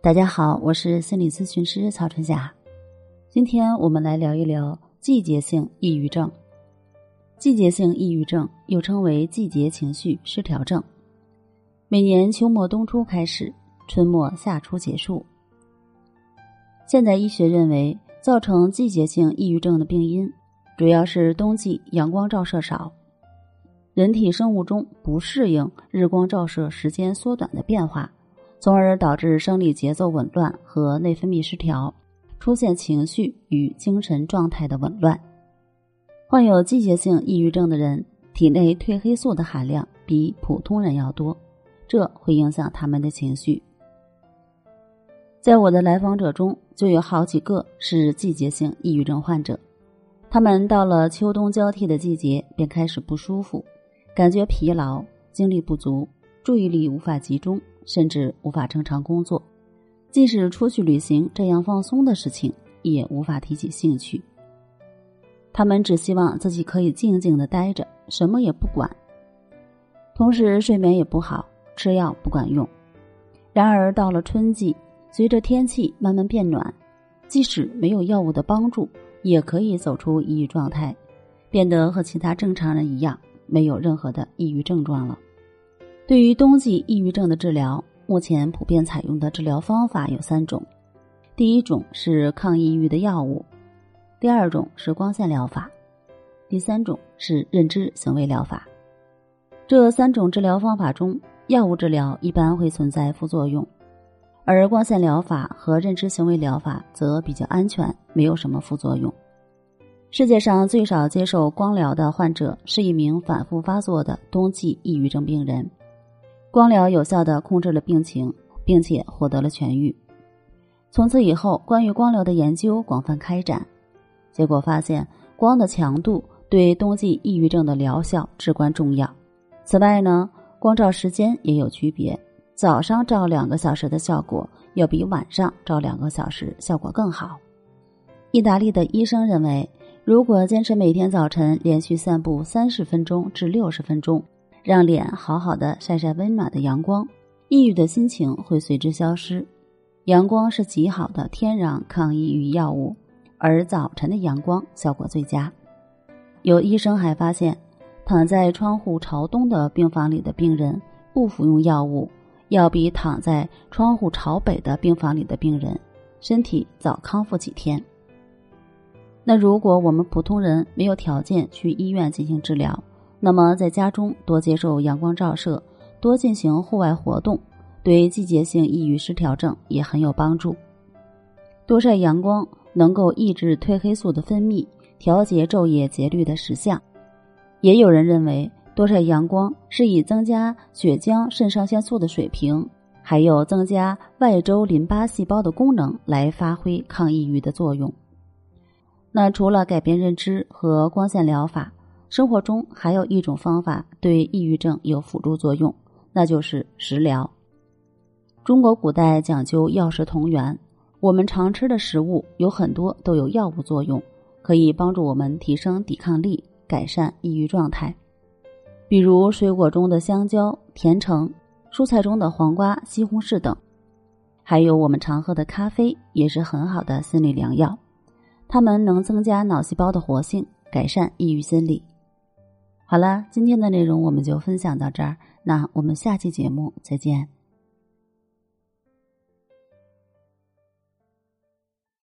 大家好，我是心理咨询师曹春霞。今天我们来聊一聊季节性抑郁症。季节性抑郁症又称为季节情绪失调症，每年秋末冬初开始，春末夏初结束。现代医学认为，造成季节性抑郁症的病因主要是冬季阳光照射少，人体生物钟不适应日光照射时间缩短的变化。从而导致生理节奏紊乱和内分泌失调，出现情绪与精神状态的紊乱。患有季节性抑郁症的人，体内褪黑素的含量比普通人要多，这会影响他们的情绪。在我的来访者中，就有好几个是季节性抑郁症患者。他们到了秋冬交替的季节，便开始不舒服，感觉疲劳、精力不足、注意力无法集中。甚至无法正常工作，即使出去旅行这样放松的事情，也无法提起兴趣。他们只希望自己可以静静的待着，什么也不管。同时，睡眠也不好，吃药不管用。然而，到了春季，随着天气慢慢变暖，即使没有药物的帮助，也可以走出抑郁状态，变得和其他正常人一样，没有任何的抑郁症状了。对于冬季抑郁症的治疗，目前普遍采用的治疗方法有三种：第一种是抗抑郁的药物，第二种是光线疗法，第三种是认知行为疗法。这三种治疗方法中，药物治疗一般会存在副作用，而光线疗法和认知行为疗法则比较安全，没有什么副作用。世界上最少接受光疗的患者是一名反复发作的冬季抑郁症病人。光疗有效的控制了病情，并且获得了痊愈。从此以后，关于光疗的研究广泛开展，结果发现光的强度对冬季抑郁症的疗效至关重要。此外呢，光照时间也有区别，早上照两个小时的效果要比晚上照两个小时效果更好。意大利的医生认为，如果坚持每天早晨连续散步三十分钟至六十分钟。让脸好好的晒晒温暖的阳光，抑郁的心情会随之消失。阳光是极好的天然抗抑郁药物，而早晨的阳光效果最佳。有医生还发现，躺在窗户朝东的病房里的病人，不服用药物，要比躺在窗户朝北的病房里的病人，身体早康复几天。那如果我们普通人没有条件去医院进行治疗，那么，在家中多接受阳光照射，多进行户外活动，对季节性抑郁失调症也很有帮助。多晒阳光能够抑制褪黑素的分泌，调节昼夜节律的时相。也有人认为，多晒阳光是以增加血浆肾上腺素的水平，还有增加外周淋巴细胞的功能来发挥抗抑郁的作用。那除了改变认知和光线疗法。生活中还有一种方法对抑郁症有辅助作用，那就是食疗。中国古代讲究药食同源，我们常吃的食物有很多都有药物作用，可以帮助我们提升抵抗力，改善抑郁状态。比如水果中的香蕉、甜橙，蔬菜中的黄瓜、西红柿等，还有我们常喝的咖啡，也是很好的心理良药。它们能增加脑细胞的活性，改善抑郁心理。好了，今天的内容我们就分享到这儿，那我们下期节目再见。